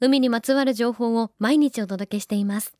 海にまつわる情報を毎日お届けしています。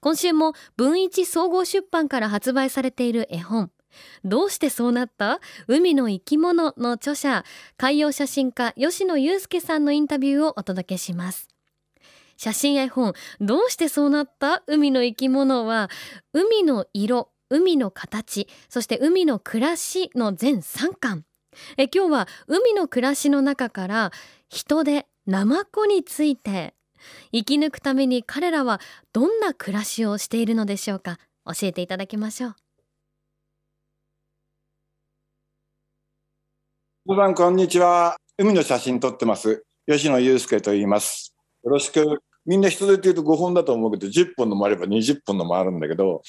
今週も文一総合出版から発売されている絵本どうしてそうなった？海の生き物の著者海洋写真家吉野祐介さんのインタビューをお届けします。写真絵本どうしてそうなった？海の生き物は海の色海の形そして海の暮らしの全3巻。え今日は海の暮らしの中から人でナマコについて生き抜くために彼らはどんな暮らしをしているのでしょうか？教えていただきましょう。皆さんこんにちは。海の写真撮ってます。吉野祐介と言います。よろしく。みんな人手って言うと5本だと思うけど10本のもあれば20本のもあるんだけど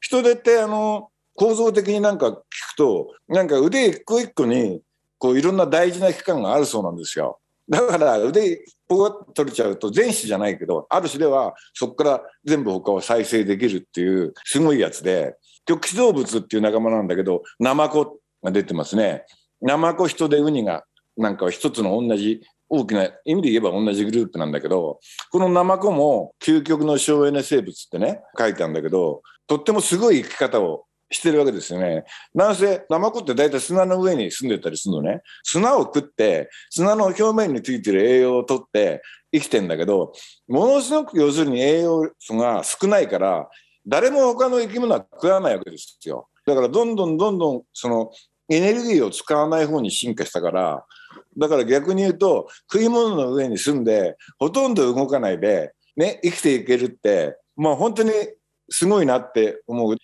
人手ってあの構造的になんか聞くとなんか腕一個一個にこういろんな大事な器官があるそうなんですよ。だから腕ポコッ取れちゃうと全種じゃないけどある種ではそこから全部他を再生できるっていうすごいやつで極地動物っていう仲間なんだけどナマコが出てますね。ナマコ人でウニがなんか一つの同じ大きな意味で言えば同じグループなんだけどこのナマコも究極の省エネ生物ってね書いてあるんだけどとってもすごい生き方をしてるわけですよね。なんせ、ナマコって大体砂の上に住んでたりするのね。砂を食って、砂の表面についてる栄養を取って生きてんだけど、ものすごく要するに栄養素が少ないから、誰も他の生き物は食わないわけですよ。だからどんどんどんどんそのエネルギーを使わない方に進化したから、だから逆に言うと食い物の上に住んでほとんど動かないで、ね、生きていけるって、まあ本当にすごいなって思う。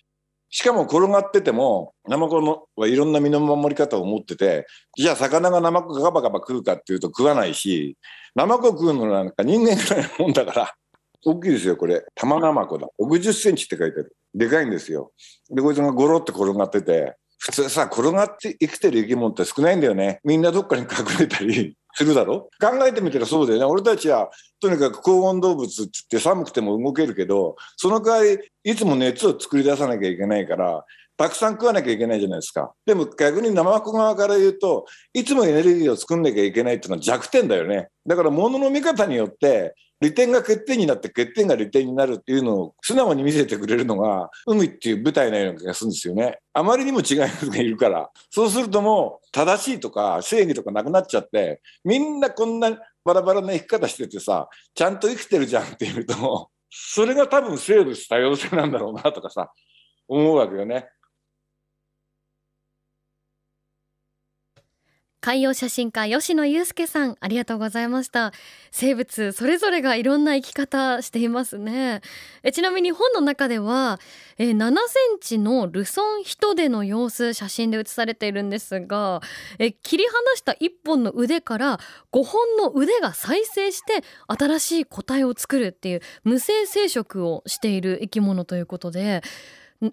しかも転がってても、ナマコのはいろんな身の守り方を持ってて、じゃあ魚がナマコガバガバ食うかっていうと食わないし、ナマコ食うのなんか人間ぐらいのもんだから、大きいですよ、これ。玉ナマコだ。60センチって書いてある。でかいんですよ。で、こいつがゴロって転がってて、普通さ、転がって生きてる生き物って少ないんだよね。みんなどっかに隠れたりするだろ？考えてみたらそうだよね。俺たちはとにかく高温動物ってって寒くても動けるけど、その代わりいつも熱を作り出さなきゃいけないから、たくさん食わなきゃいけないじゃないですか。でも逆に生子側から言うと、いつもエネルギーを作んなきゃいけないっていうのは弱点だよね。だから物の見方によって、利点が欠点になって欠点が利点になるっていうのを素直に見せてくれるのが海っていう舞台のような気がするんですよね。あまりにも違いがいるから。そうするともう正しいとか正義とかなくなっちゃってみんなこんなバラバラな生き方しててさちゃんと生きてるじゃんっていうとそれが多分生物多様性なんだろうなとかさ思うわけよね。海洋写真家吉野祐介さんありがとうございました。生物それぞれがいろんな生き方していますね。えちなみに本の中ではえ7センチのルソンヒトデの様子写真で写されているんですがえ切り離した1本の腕から5本の腕が再生して新しい個体を作るっていう無性生殖をしている生き物ということで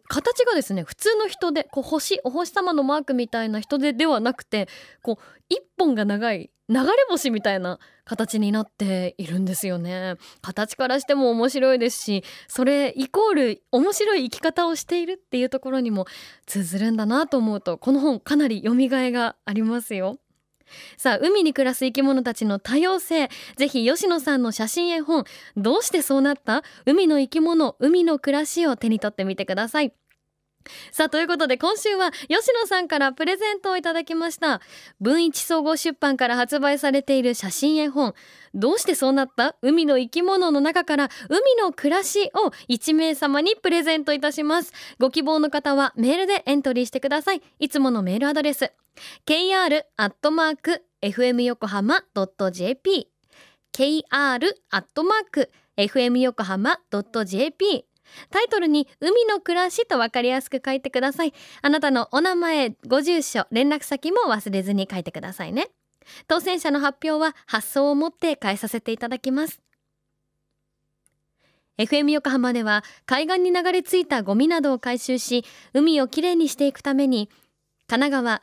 形がですね普通の人でこう星お星様のマークみたいな人でではなくてこう一本が長い流れ星みたいな形になっているんですよね。形からしても面白いですしそれイコール面白い生き方をしているっていうところにも通ずるんだなと思うとこの本かなり読みがいがありますよ。さあ海に暮らす生き物たちの多様性。ぜひ吉野さんの写真絵本どうしてそうなった？海の生き物海の暮らしを手に取ってみてください。さあということで今週は吉野さんからプレゼントをいただきました。文一総合出版から発売されている写真絵本。どうしてそうなった？海の生き物の中から海の暮らしを1名様にプレゼントいたします。ご希望の方はメールでエントリーしてください。いつものメールアドレス。Kr アットマーク fm 横浜 .jp kr アットマーク fm 横浜 .jp タイトルに海の暮らしと分かりやすく書いてください。あなたのお名前ご住所連絡先も忘れずに書いてくださいね。当選者の発表は発送をもって返させていただきます。FM 横浜では海岸に流れ着いたゴミなどを回収し海をきれいにしていくために神奈川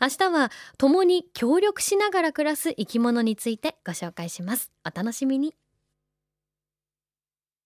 明日は共に協力しながら暮らす生き物についてご紹介します。お楽しみに。